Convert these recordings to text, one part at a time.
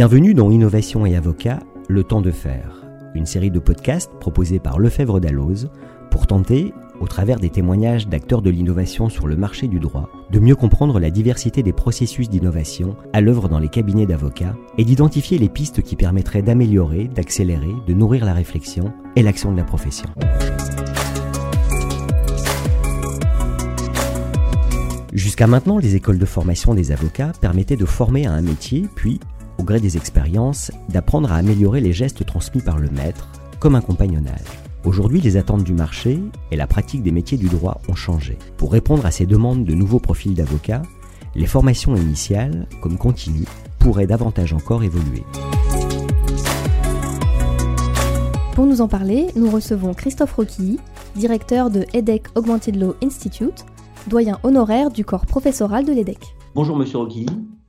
Bienvenue dans Innovation et Avocat, le temps de faire, une série de podcasts proposés par Lefebvre Dalloz pour tenter, au travers des témoignages d'acteurs de l'innovation sur le marché du droit, de mieux comprendre la diversité des processus d'innovation à l'œuvre dans les cabinets d'avocats et d'identifier les pistes qui permettraient d'améliorer, d'accélérer, de nourrir la réflexion et l'action de la profession. Jusqu'à maintenant, les écoles de formation des avocats permettaient de former à un métier, puis, au gré des expériences, d'apprendre à améliorer les gestes transmis par le maître, comme un compagnonnage. Aujourd'hui, les attentes du marché et la pratique des métiers du droit ont changé. Pour répondre à ces demandes de nouveaux profils d'avocats, les formations initiales, comme continues, pourraient davantage encore évoluer. Pour nous en parler, nous recevons Christophe Roquilly, directeur de EDEC Augmented Law Institute, doyen honoraire du corps professoral de l'EDEC. Bonjour Monsieur Roquilly.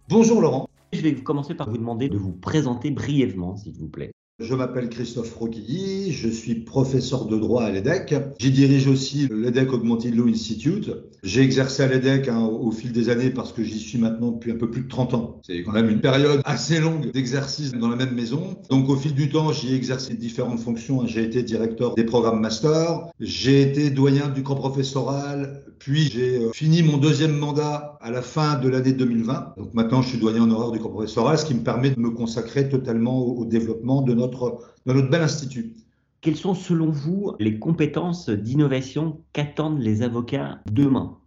Bonjour Laurent. Je vais commencer par vous demander de vous présenter brièvement, s'il vous plaît. Je m'appelle Christophe Roquilly, je suis professeur de droit à l'EDEC. J'y dirige aussi l'EDEC Augmented Law Institute. J'ai exercé à l'EDEC hein, au fil des années parce que j'y suis maintenant depuis un peu plus de 30 ans. C'est quand même une période assez longue d'exercice dans la même maison. Donc au fil du temps, j'y ai exercé différentes fonctions. J'ai été directeur des programmes master, j'ai été doyen du camp professoral, puis j'ai euh, fini mon deuxième mandat à la fin de l'année 2020. Donc maintenant, je suis doyen honoraire du camp professoral, ce qui me permet de me consacrer totalement au développement de notre dans notre bel institut. Quelles sont selon vous les compétences d'innovation qu'attendent les avocats demain?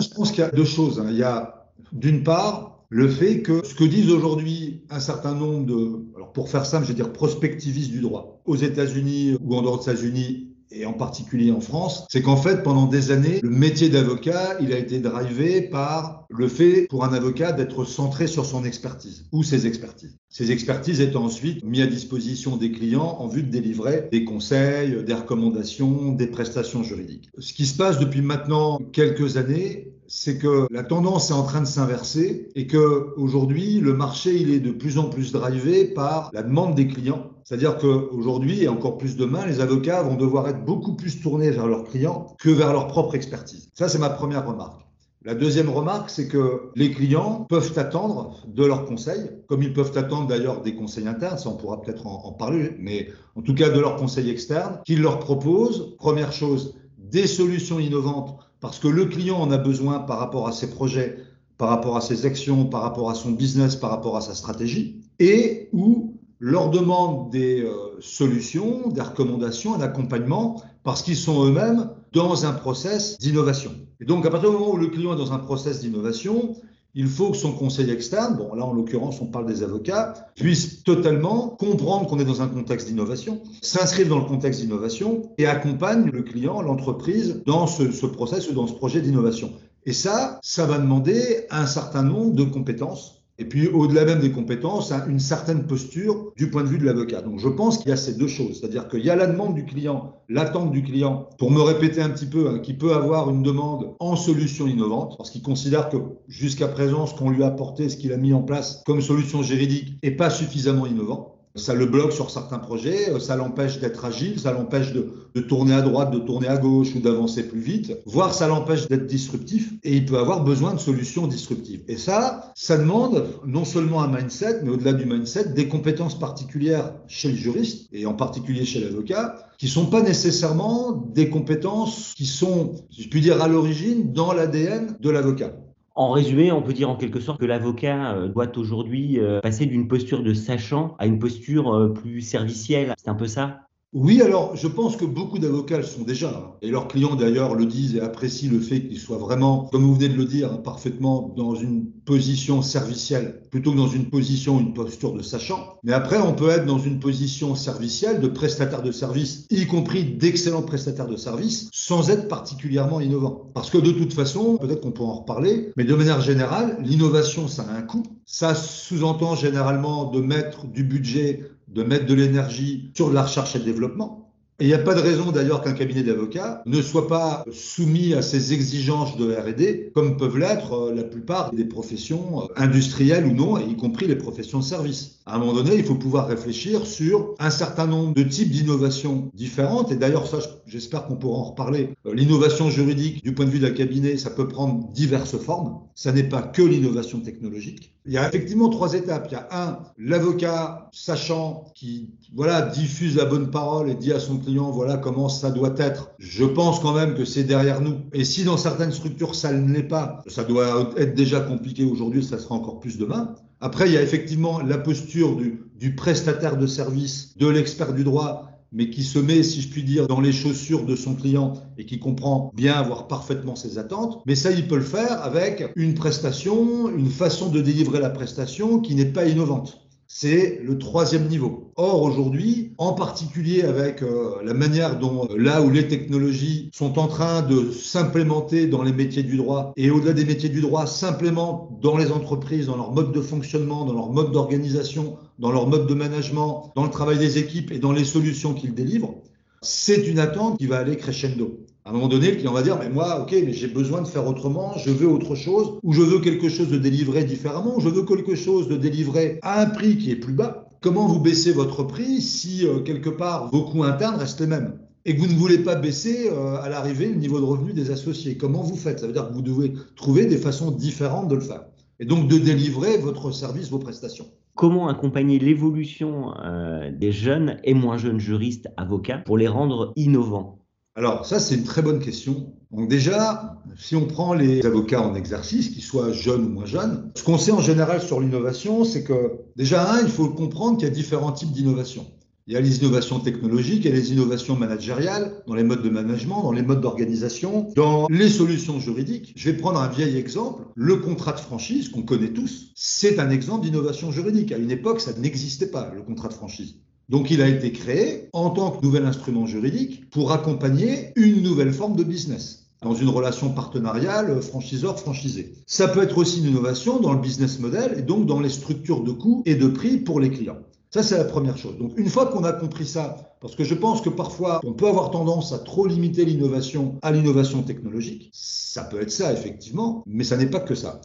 Je pense qu'il y a deux choses. Hein. Il y a d'une part le fait que ce que disent aujourd'hui un certain nombre de, alors pour faire simple, je vais dire prospectivistes du droit, aux États-Unis ou en dehors des États-Unis et en particulier en France, c'est qu'en fait, pendant des années, le métier d'avocat, il a été drivé par le fait pour un avocat d'être centré sur son expertise ou ses expertises. Ces expertises étant ensuite mises à disposition des clients en vue de délivrer des conseils, des recommandations, des prestations juridiques. Ce qui se passe depuis maintenant quelques années, c'est que la tendance est en train de s'inverser et que aujourd'hui le marché il est de plus en plus drivé par la demande des clients. C'est-à-dire qu'aujourd'hui et encore plus demain, les avocats vont devoir être beaucoup plus tournés vers leurs clients que vers leur propre expertise. Ça, c'est ma première remarque. La deuxième remarque, c'est que les clients peuvent attendre de leurs conseils, comme ils peuvent attendre d'ailleurs des conseils internes, ça on pourra peut-être en, en, parler, mais en tout cas de leurs conseils externes, qu'ils leur proposent, première chose, des solutions innovantes parce que le client en a besoin par rapport à ses projets, par rapport à ses actions, par rapport à son business, par rapport à sa stratégie, et où leur demande des euh, solutions, des recommandations, un accompagnement, parce qu'ils sont eux-mêmes dans un process d'innovation. Et donc, à partir du moment où le client est dans un process d'innovation, il faut que son conseil externe, bon là en l'occurrence on parle des avocats, puisse totalement comprendre qu'on est dans un contexte d'innovation, s'inscrire dans le contexte d'innovation et accompagne le client, l'entreprise dans ce, ce process ou dans ce projet d'innovation. Et ça, ça va demander un certain nombre de compétences et puis, au-delà même des compétences, hein, une certaine posture du point de vue de l'avocat. Donc, je pense qu'il y a ces deux choses. C'est-à-dire qu'il y a la demande du client, l'attente du client, pour me répéter un petit peu, hein, qui peut avoir une demande en solution innovante, parce qu'il considère que jusqu'à présent, ce qu'on lui a apporté, ce qu'il a mis en place comme solution juridique, n'est pas suffisamment innovant. Ça le bloque sur certains projets, ça l'empêche d'être agile, ça l'empêche de, de, tourner à droite, de tourner à gauche ou d'avancer plus vite, voire ça l'empêche d'être disruptif et il peut avoir besoin de solutions disruptives. Et ça, ça demande non seulement un mindset, mais au-delà du mindset, des compétences particulières chez le juriste et en particulier chez l'avocat, qui sont pas nécessairement des compétences qui sont, si je puis dire, à l'origine dans l'ADN de l'avocat. En résumé, on peut dire en quelque sorte que l'avocat euh, doit aujourd'hui euh, passer d'une posture de sachant à une posture euh, plus servicielle. C'est un peu ça? Oui, alors je pense que beaucoup d'avocats le sont déjà, et leurs clients d'ailleurs le disent et apprécient le fait qu'ils soient vraiment, comme vous venez de le dire, parfaitement dans une position servicielle, plutôt que dans une position, une posture de sachant. Mais après, on peut être dans une position servicielle de prestataire de service, y compris d'excellents prestataires de service, sans être particulièrement innovant. Parce que de toute façon, peut-être qu'on peut en reparler, mais de manière générale, l'innovation, ça a un coût. Ça sous-entend généralement de mettre du budget de mettre de l'énergie sur la recherche et le développement. Et il n'y a pas de raison d'ailleurs qu'un cabinet d'avocats ne soit pas soumis à ces exigences de R&D, comme peuvent l'être euh, la plupart des professions euh, industrielles ou non, y compris les professions de service. À un moment donné, il faut pouvoir réfléchir sur un certain nombre de types d'innovations différentes. Et d'ailleurs, ça, j'espère qu'on pourra en reparler. Euh, l'innovation juridique, du point de vue d'un cabinet, ça peut prendre diverses formes. Ça n'est pas que l'innovation technologique. Il y a effectivement trois étapes. Il y a un, l'avocat sachant qui voilà diffuse la bonne parole et dit à son client voilà comment ça doit être. Je pense quand même que c'est derrière nous. Et si dans certaines structures ça ne l'est pas, ça doit être déjà compliqué aujourd'hui, ça sera encore plus demain. Après, il y a effectivement la posture du, prestataire de service, de l'expert du droit mais qui se met, si je puis dire, dans les chaussures de son client et qui comprend bien, voire parfaitement ses attentes. Mais ça, il peut le faire avec une prestation, une façon de délivrer la prestation qui n'est pas innovante. C'est le troisième niveau. Or, aujourd'hui, en particulier avec euh, la manière dont euh, là où les technologies sont en train de s'implémenter dans les métiers du droit et au-delà des métiers du droit, simplement dans les entreprises, dans leur mode de fonctionnement, dans leur mode d'organisation, dans leur mode de management, dans le travail des équipes et dans les solutions qu'ils délivrent, c'est une attente qui va aller crescendo. À un moment donné, le client va dire, mais moi, ok, mais j'ai besoin de faire autrement, je veux autre chose, ou je veux quelque chose de délivré différemment, ou je veux quelque chose de délivré à un prix qui est plus bas. Comment vous baissez votre prix si euh, quelque part vos coûts internes restent les mêmes? Et que vous ne voulez pas baisser euh, à l'arrivée le niveau de revenu des associés. Comment vous faites? Ça veut dire que vous devez trouver des façons différentes de le faire. Et donc de délivrer votre service, vos prestations. Comment accompagner l'évolution euh, des jeunes et moins jeunes juristes avocats pour les rendre innovants? Alors ça, c'est une très bonne question. Donc déjà, si on prend les avocats en exercice, qu'ils soient jeunes ou moins jeunes, ce qu'on sait en général sur l'innovation, c'est que déjà, un, il faut comprendre qu'il y a différents types d'innovation. Il y a les innovations technologiques, il y a les innovations managériales, dans les modes de management, dans les modes d'organisation, dans les solutions juridiques. Je vais prendre un vieil exemple. Le contrat de franchise, qu'on connaît tous, c'est un exemple d'innovation juridique. À une époque, ça n'existait pas, le contrat de franchise. Donc il a été créé en tant que nouvel instrument juridique pour accompagner une nouvelle forme de business dans une relation partenariale franchiseur-franchisé. Ça peut être aussi une innovation dans le business model et donc dans les structures de coûts et de prix pour les clients. Ça, c'est la première chose. Donc, une fois qu'on a compris ça, parce que je pense que parfois, on peut avoir tendance à trop limiter l'innovation à l'innovation technologique. Ça peut être ça, effectivement, mais ça n'est pas que ça.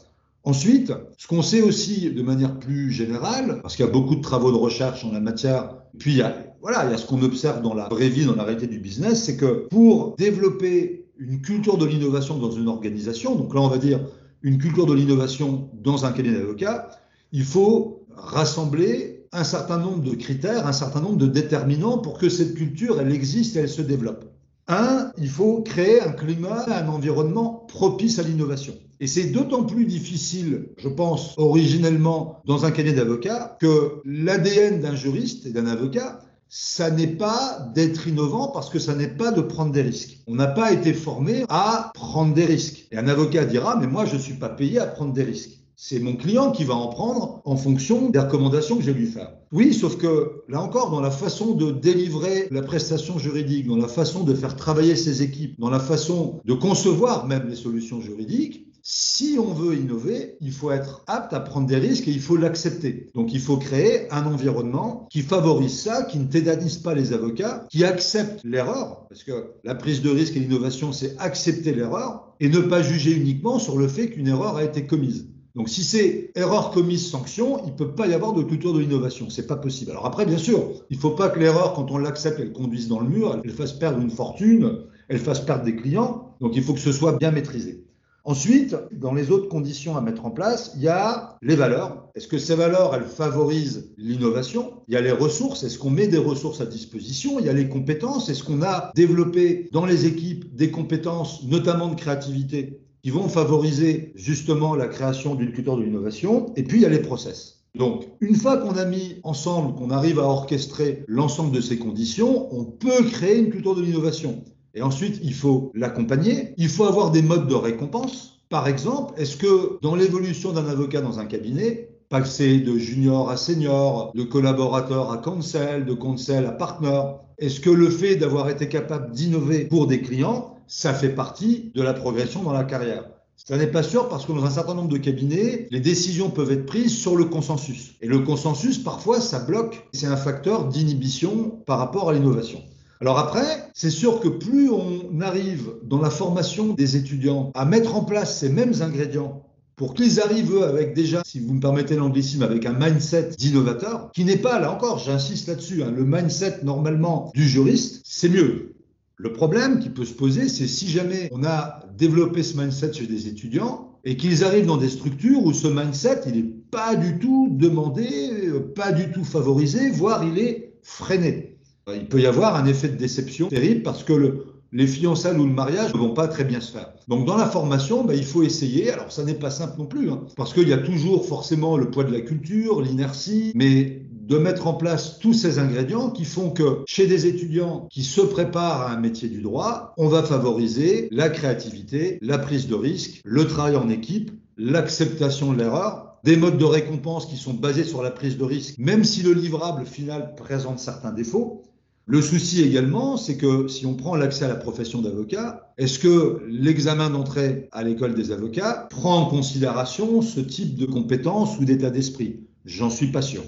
Ensuite, ce qu'on sait aussi de manière plus générale, parce qu'il y a beaucoup de travaux de recherche en la matière, puis il y a, voilà, il y a ce qu'on observe dans la vraie vie, dans la réalité du business, c'est que pour développer une culture de l'innovation dans une organisation, donc là on va dire une culture de l'innovation dans un cabinet d'avocats, il faut rassembler un certain nombre de critères, un certain nombre de déterminants pour que cette culture, elle existe et elle se développe. Un, il faut créer un climat, un environnement propice à l'innovation. Et c'est d'autant plus difficile, je pense, originellement dans un cabinet d'avocats, que l'ADN d'un juriste et d'un avocat, ça n'est pas d'être innovant parce que ça n'est pas de prendre des risques. On n'a pas été formé à prendre des risques. Et un avocat dira, mais moi, je ne suis pas payé à prendre des risques. C'est mon client qui va en prendre en fonction des recommandations que je vais lui faire. Oui, sauf que là encore, dans la façon de délivrer la prestation juridique, dans la façon de faire travailler ses équipes, dans la façon de concevoir même les solutions juridiques, si on veut innover, il faut être apte à prendre des risques et il faut l'accepter. Donc il faut créer un environnement qui favorise ça, qui ne tétanise pas les avocats, qui accepte l'erreur, parce que la prise de risque et l'innovation, c'est accepter l'erreur et ne pas juger uniquement sur le fait qu'une erreur a été commise. Donc si c'est erreur commise sanction, il ne peut pas y avoir de culture de l'innovation, c'est pas possible. Alors après bien sûr, il ne faut pas que l'erreur quand on l'accepte, elle conduise dans le mur, elle fasse perdre une fortune, elle fasse perdre des clients. Donc il faut que ce soit bien maîtrisé. Ensuite, dans les autres conditions à mettre en place, il y a les valeurs. Est-ce que ces valeurs, elles favorisent l'innovation? Il y a les ressources. Est-ce qu'on met des ressources à disposition? Il y a les compétences. Est-ce qu'on a développé dans les équipes des compétences, notamment de créativité, qui vont favoriser justement la création d'une culture de l'innovation Et puis, il y a les process. Donc, une fois qu'on a mis ensemble, qu'on arrive à orchestrer l'ensemble de ces conditions, on peut créer une culture de l'innovation. Et ensuite, il faut l'accompagner. Il faut avoir des modes de récompense. Par exemple, est-ce que dans l'évolution d'un avocat dans un cabinet, passer de junior à senior, de collaborateur à counsel, de counsel à partner, est-ce que le fait d'avoir été capable d'innover pour des clients, ça fait partie de la progression dans la carrière ça n'est pas sûr parce que dans un certain nombre de cabinets, les décisions peuvent être prises sur le consensus. Et le consensus, parfois, ça bloque. C'est un facteur d'inhibition par rapport à l'innovation. Alors après, c'est sûr que plus on arrive dans la formation des étudiants à mettre en place ces mêmes ingrédients pour qu'ils arrivent, eux, avec déjà, si vous me permettez l'anglicisme, avec un mindset d'innovateur, qui n'est pas, là encore, j'insiste là-dessus, hein, le mindset normalement du juriste, c'est mieux. Le problème qui peut se poser, c'est si jamais on a développé ce mindset chez des étudiants et qu'ils arrivent dans des structures où ce mindset, il n'est pas du tout demandé, pas du tout favorisé, voire il est freiné. Il peut y avoir un effet de déception terrible parce que le, les fiançailles ou le mariage ne vont pas très bien se faire. Donc dans la formation, bah, il faut essayer. Alors ça n'est pas simple non plus, hein, parce qu'il y a toujours forcément le poids de la culture, l'inertie, mais de mettre en place tous ces ingrédients qui font que chez des étudiants qui se préparent à un métier du droit, on va favoriser la créativité, la prise de risque, le travail en équipe, l'acceptation de l'erreur, des modes de récompense qui sont basés sur la prise de risque, même si le livrable final présente certains défauts, le souci également, c'est que si on prend l'accès à la profession d'avocat, est-ce que l'examen d'entrée à l'école des avocats prend en considération ce type de compétences ou d'état d'esprit? J'en suis pas sûr.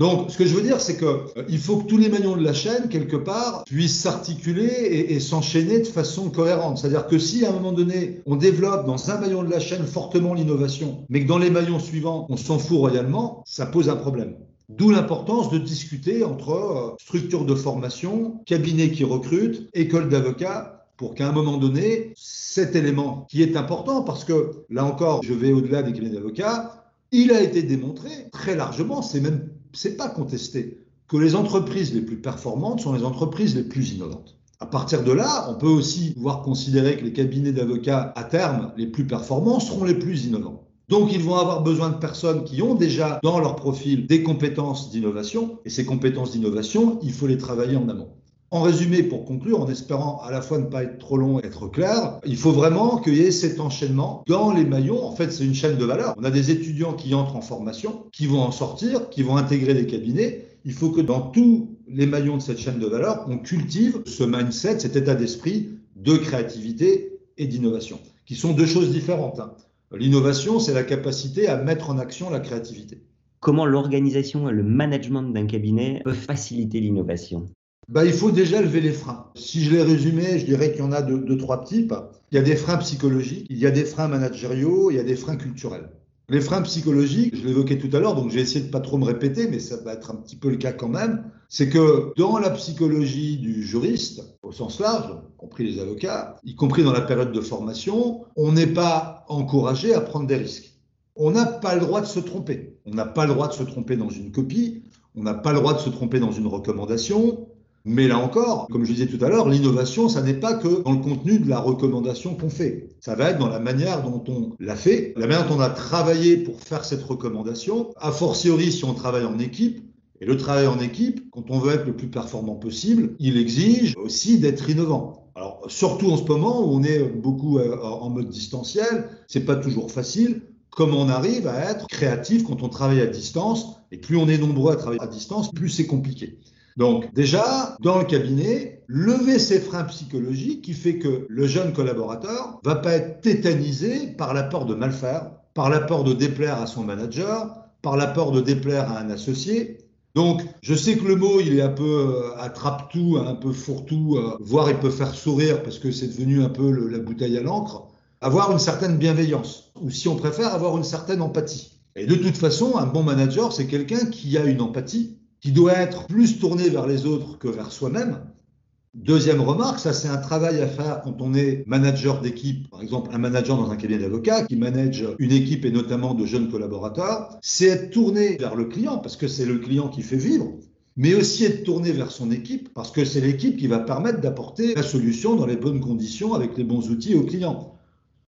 Donc, ce que je veux dire, c'est qu'il euh, faut que tous les maillons de la chaîne, quelque part, puissent s'articuler et, et s'enchaîner de façon cohérente. C'est-à-dire que si, à un moment donné, on développe dans un maillon de la chaîne fortement l'innovation, mais que dans les maillons suivants, on s'en fout royalement, ça pose un problème. D'où l'importance de discuter entre euh, structures de formation, cabinets qui recrutent, écoles d'avocats, pour qu'à un moment donné, cet élément qui est important, parce que là encore, je vais au-delà des cabinets d'avocats, il a été démontré très largement, c'est même, c'est pas contesté, que les entreprises les plus performantes sont les entreprises les plus innovantes. À partir de là, on peut aussi pouvoir considérer que les cabinets d'avocats, à terme, les plus performants seront les plus innovants. Donc, ils vont avoir besoin de personnes qui ont déjà dans leur profil des compétences d'innovation. Et ces compétences d'innovation, il faut les travailler en amont. En résumé, pour conclure, en espérant à la fois ne pas être trop long et être clair, il faut vraiment qu'il y ait cet enchaînement dans les maillons. En fait, c'est une chaîne de valeur. On a des étudiants qui entrent en formation, qui vont en sortir, qui vont intégrer des cabinets. Il faut que dans tous les maillons de cette chaîne de valeur, on cultive ce mindset, cet état d'esprit de créativité et d'innovation, qui sont deux choses différentes. Hein. L'innovation, c'est la capacité à mettre en action la créativité. Comment l'organisation et le management d'un cabinet peuvent faciliter l'innovation? Bah, il faut déjà lever les freins. Si je les résumais, je dirais qu'il y en a deux, trois types. Il y a des freins psychologiques, il y a des freins managériaux, il y a des freins culturels. Les freins psychologiques, je l'évoquais tout à l'heure, donc j'ai essayé de pas trop me répéter, mais ça va être un petit peu le cas quand même. C'est que dans la psychologie du juriste, au sens large, y compris les avocats, y compris dans la période de formation, on n'est pas encouragé à prendre des risques. On n'a pas le droit de se tromper. On n'a pas le droit de se tromper dans une copie. On n'a pas le droit de se tromper dans une recommandation. Mais là encore, comme je disais tout à l'heure, l'innovation, ça n'est pas que dans le contenu de la recommandation qu'on fait. Ça va être dans la manière dont on l'a fait, la manière dont on a travaillé pour faire cette recommandation, a fortiori si on travaille en équipe. Et le travail en équipe, quand on veut être le plus performant possible, il exige aussi d'être innovant. Alors, surtout en ce moment où on est beaucoup euh, en mode distanciel, c'est pas toujours facile. Comment on arrive à être créatif quand on travaille à distance, et plus on est nombreux à travailler à distance, plus c'est compliqué. Donc déjà, dans le cabinet, lever ces freins psychologiques qui fait que le jeune collaborateur va pas être tétanisé par la peur de mal faire, par la peur de déplaire à son manager, par la peur de déplaire à un associé. Donc, je sais que le mot, il est un peu euh, attrape-tout, un peu fourre-tout, euh, voire il peut faire sourire parce que c'est devenu un peu la bouteille à l'encre. Avoir une certaine bienveillance, ou si on préfère, avoir une certaine empathie. Et de toute façon, un bon manager, c'est quelqu'un qui a une empathie, qui doit être plus tourné vers les autres que vers soi-même. Deuxième remarque, ça c'est un travail à faire quand on est manager d'équipe, par exemple un manager dans un cabinet d'avocats qui manage une équipe et notamment de jeunes collaborateurs, c'est être tourné vers le client parce que c'est le client qui fait vivre, mais aussi être tourné vers son équipe parce que c'est l'équipe qui va permettre d'apporter la solution dans les bonnes conditions avec les bons outils au client.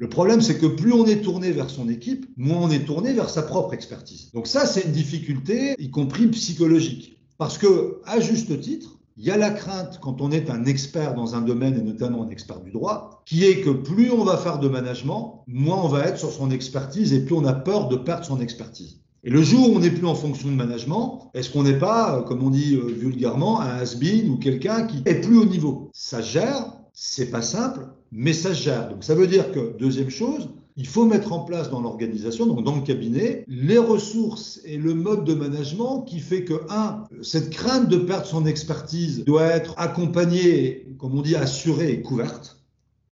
Le problème, c'est que plus on est tourné vers son équipe, moins on est tourné vers sa propre expertise. Donc ça, c'est une difficulté, y compris psychologique. Parce que, à juste titre, il y a la crainte quand on est un expert dans un domaine et notamment un expert du droit, qui est que plus on va faire de management, moins on va être sur son expertise et plus on a peur de perdre son expertise. Et le jour où on n'est plus en fonction de management, est-ce qu'on n'est pas, comme on dit euh, vulgairement, un has-been ou quelqu'un qui est plus au niveau? Ça gère, c'est pas simple, mais ça se gère. Donc ça veut dire que, deuxième chose, il faut mettre en place dans l'organisation, donc dans le cabinet, les ressources et le mode de management qui fait que, un, cette crainte de perdre son expertise doit être accompagnée, comme on dit, assurée et couverte.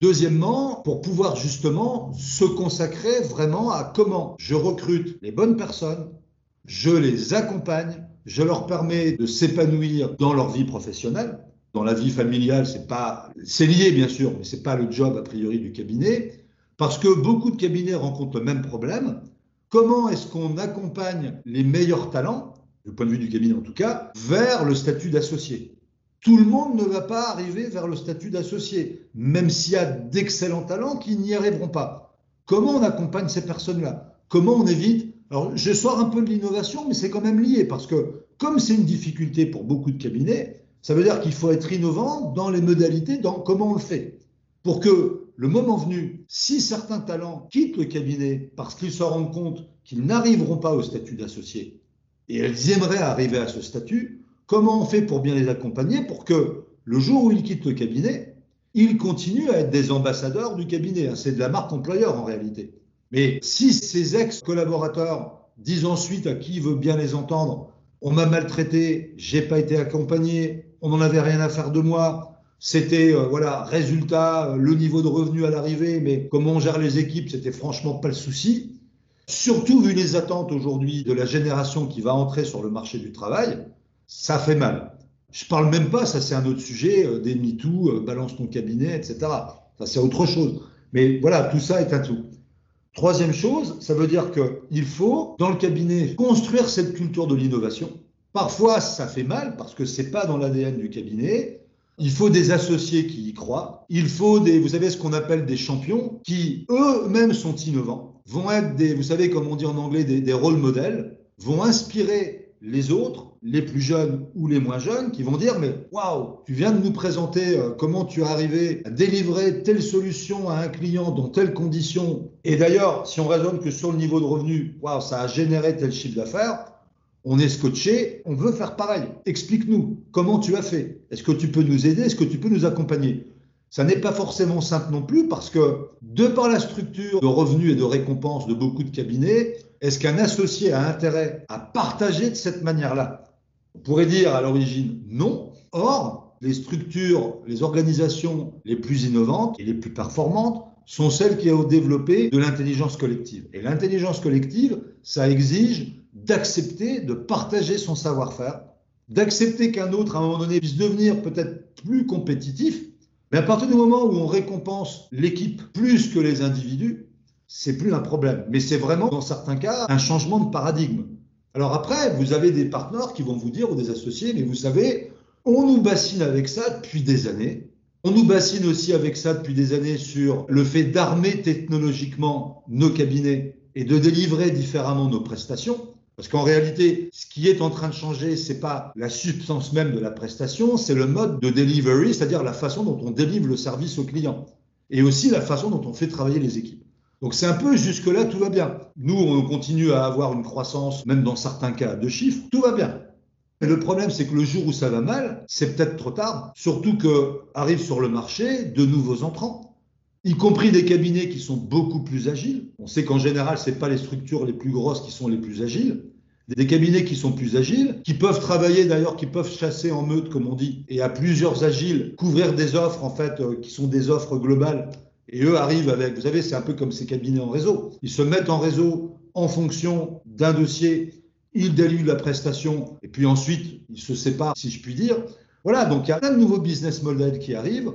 Deuxièmement, pour pouvoir justement se consacrer vraiment à comment je recrute les bonnes personnes, je les accompagne, je leur permets de s'épanouir dans leur vie professionnelle. Dans la vie familiale, c'est pas, c'est lié bien sûr, mais c'est pas le job a priori du cabinet. Parce que beaucoup de cabinets rencontrent le même problème. Comment est-ce qu'on accompagne les meilleurs talents, du point de vue du cabinet en tout cas, vers le statut d'associé? Tout le monde ne va pas arriver vers le statut d'associé, même s'il y a d'excellents talents qui n'y arriveront pas. Comment on accompagne ces personnes-là? Comment on évite? Alors, je sors un peu de l'innovation, mais c'est quand même lié parce que, comme c'est une difficulté pour beaucoup de cabinets, ça veut dire qu'il faut être innovant dans les modalités, dans comment on le fait. Pour que le moment venu, si certains talents quittent le cabinet parce qu'ils se rendent compte qu'ils n'arriveront pas au statut d'associé et elles aimeraient arriver à ce statut, comment on fait pour bien les accompagner pour que le jour où ils quittent le cabinet, ils continuent à être des ambassadeurs du cabinet? C'est de la marque employeur en réalité. Mais si ces ex-collaborateurs disent ensuite à qui veut bien les entendre, on m'a maltraité, j'ai pas été accompagné, on n'en avait rien à faire de moi, c'était euh, voilà résultat, euh, le niveau de revenu à l'arrivée, mais comment on gère les équipes, c'était franchement pas le souci. Surtout vu les attentes aujourd'hui de la génération qui va entrer sur le marché du travail, ça fait mal. Je parle même pas, ça c'est un autre sujet, euh, des MeToo, balance ton cabinet, etc. Ça c'est autre chose. Mais voilà, tout ça est un tout. Troisième chose, ça veut dire qu'il faut, dans le cabinet, construire cette culture de l'innovation. Parfois, ça fait mal parce que c'est pas dans l'ADN du cabinet. Il faut des associés qui y croient. Il faut des, vous savez, ce qu'on appelle des champions qui eux-mêmes sont innovants, vont être des, vous savez, comme on dit en anglais, des, des rôles modèles, vont inspirer les autres, les plus jeunes ou les moins jeunes, qui vont dire mais waouh, tu viens de nous présenter euh, comment tu es arrivé à délivrer telle solution à un client dans telles conditions. Et d'ailleurs, si on raisonne que sur le niveau de revenu, waouh, ça a généré tel chiffre d'affaires, on est scotché, on veut faire pareil. Explique-nous comment tu as fait? Est-ce que tu peux nous aider? Est-ce que tu peux nous accompagner? Ça n'est pas forcément simple non plus parce que de par la structure de revenus et de récompenses de beaucoup de cabinets, est-ce qu'un associé a intérêt à partager de cette manière-là? On pourrait dire à l'origine non. Or, les structures, les organisations les plus innovantes et les plus performantes sont celles qui ont développé de l'intelligence collective. Et l'intelligence collective, ça exige d'accepter de partager son savoir-faire, d'accepter qu'un autre, à un moment donné, puisse devenir peut-être plus compétitif. Mais à partir du moment où on récompense l'équipe plus que les individus, c'est plus un problème. Mais c'est vraiment, dans certains cas, un changement de paradigme. Alors après, vous avez des partenaires qui vont vous dire, ou des associés, mais vous savez, on nous bassine avec ça depuis des années. On nous bassine aussi avec ça depuis des années sur le fait d'armer technologiquement nos cabinets et de délivrer différemment nos prestations. Parce qu'en réalité, ce qui est en train de changer, c'est pas la substance même de la prestation, c'est le mode de delivery, c'est-à-dire la façon dont on délivre le service au client. Et aussi la façon dont on fait travailler les équipes. Donc c'est un peu jusque-là, tout va bien. Nous, on continue à avoir une croissance, même dans certains cas, de chiffres, tout va bien. Mais le problème, c'est que le jour où ça va mal, c'est peut-être trop tard. Surtout que arrivent sur le marché de nouveaux entrants y compris des cabinets qui sont beaucoup plus agiles. On sait qu'en général, ce pas les structures les plus grosses qui sont les plus agiles. Des cabinets qui sont plus agiles, qui peuvent travailler d'ailleurs, qui peuvent chasser en meute, comme on dit, et à plusieurs agiles, couvrir des offres, en fait, euh, qui sont des offres globales. Et eux arrivent avec, vous savez, c'est un peu comme ces cabinets en réseau. Ils se mettent en réseau en fonction d'un dossier, ils délivrent la prestation, et puis ensuite, ils se séparent, si je puis dire. Voilà, donc il y a un nouveau business model qui arrive.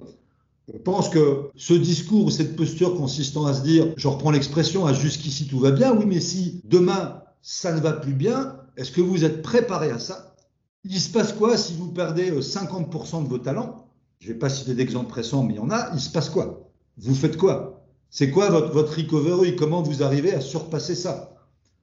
Je pense que ce discours ou cette posture consistant à se dire, je reprends l'expression, à jusqu'ici tout va bien, oui, mais si demain ça ne va plus bien, est-ce que vous êtes préparé à ça? Il se passe quoi si vous perdez 50% euh, de vos talents? Je ne vais pas citer d'exemples récents, mais il y en a. Il se passe quoi? Vous faites quoi? C'est quoi votre, votre recovery? Comment vous arrivez à surpasser ça?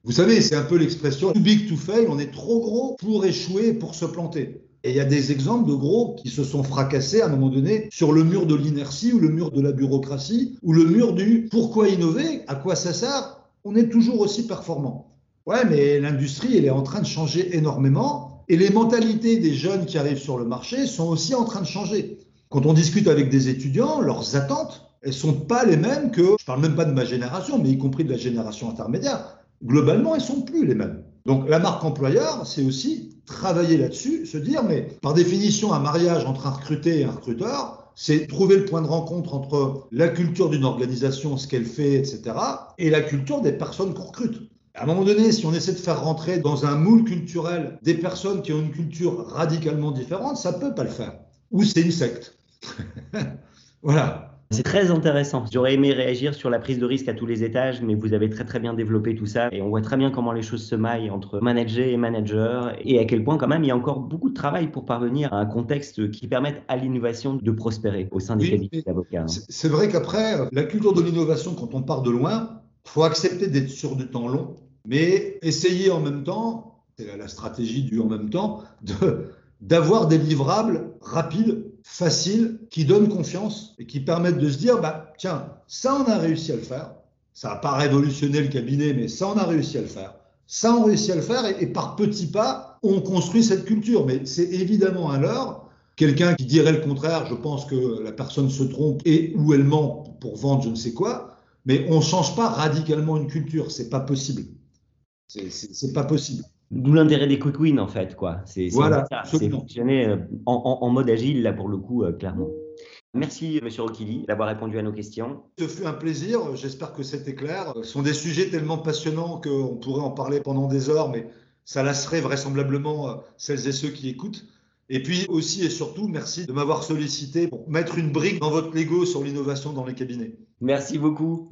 Vous savez, c'est un peu l'expression too big to fail, on est trop gros pour échouer, pour se planter. Et il y a des exemples de gros qui se sont fracassés à un moment donné sur le mur de l'inertie ou le mur de la bureaucratie ou le mur du pourquoi innover, à quoi ça sert, on est toujours aussi performant. Ouais, mais l'industrie, elle est en train de changer énormément et les mentalités des jeunes qui arrivent sur le marché sont aussi en train de changer. Quand on discute avec des étudiants, leurs attentes, elles sont pas les mêmes que, je parle même pas de ma génération, mais y compris de la génération intermédiaire. Globalement, elles sont plus les mêmes. Donc la marque employeur, c'est aussi travailler là-dessus, se dire, mais par définition, un mariage entre un recruté et un recruteur, c'est trouver le point de rencontre entre la culture d'une organisation, ce qu'elle fait, etc., et la culture des personnes qu'on recrute. À un moment donné, si on essaie de faire rentrer dans un moule culturel des personnes qui ont une culture radicalement différente, ça peut pas le faire. Ou c'est une secte. voilà. C'est très intéressant. J'aurais aimé réagir sur la prise de risque à tous les étages, mais vous avez très très bien développé tout ça et on voit très bien comment les choses se maillent entre manager et manager et à quel point quand même il y a encore beaucoup de travail pour parvenir à un contexte qui permette à l'innovation de prospérer au sein des cabinets d'avocats. Hein. C'est vrai qu'après, la culture de l'innovation, quand on part de loin, faut accepter d'être sur du temps long, mais essayer en même temps, c'est la stratégie du en même temps, d'avoir des livrables rapides faciles, qui donnent confiance et qui permettent de se dire, bah, tiens, ça on a réussi à le faire. Ça n'a pas révolutionné le cabinet, mais ça on a réussi à le faire. Ça on a réussi à le faire et, par petits pas, on construit cette culture. Mais c'est évidemment à l'heure. Quelqu'un qui dirait le contraire, je pense que la personne se trompe et ou elle ment pour vendre je ne sais quoi. Mais on ne change pas radicalement une culture, c'est pas possible. C'est pas possible. D'où l'intérêt des quick wins, en fait, quoi. C'est voilà, fonctionner euh, en, mode agile, là, pour le coup, euh, clairement. Merci, Monsieur Rokili, d'avoir répondu à nos questions. Ce fut un plaisir. J'espère que c'était clair. Ce sont des sujets tellement passionnants qu'on pourrait en parler pendant des heures, mais ça lasserait vraisemblablement euh, celles et ceux qui écoutent. Et puis aussi et surtout, merci de m'avoir sollicité pour mettre une brique dans votre Lego sur l'innovation dans les cabinets. Merci beaucoup.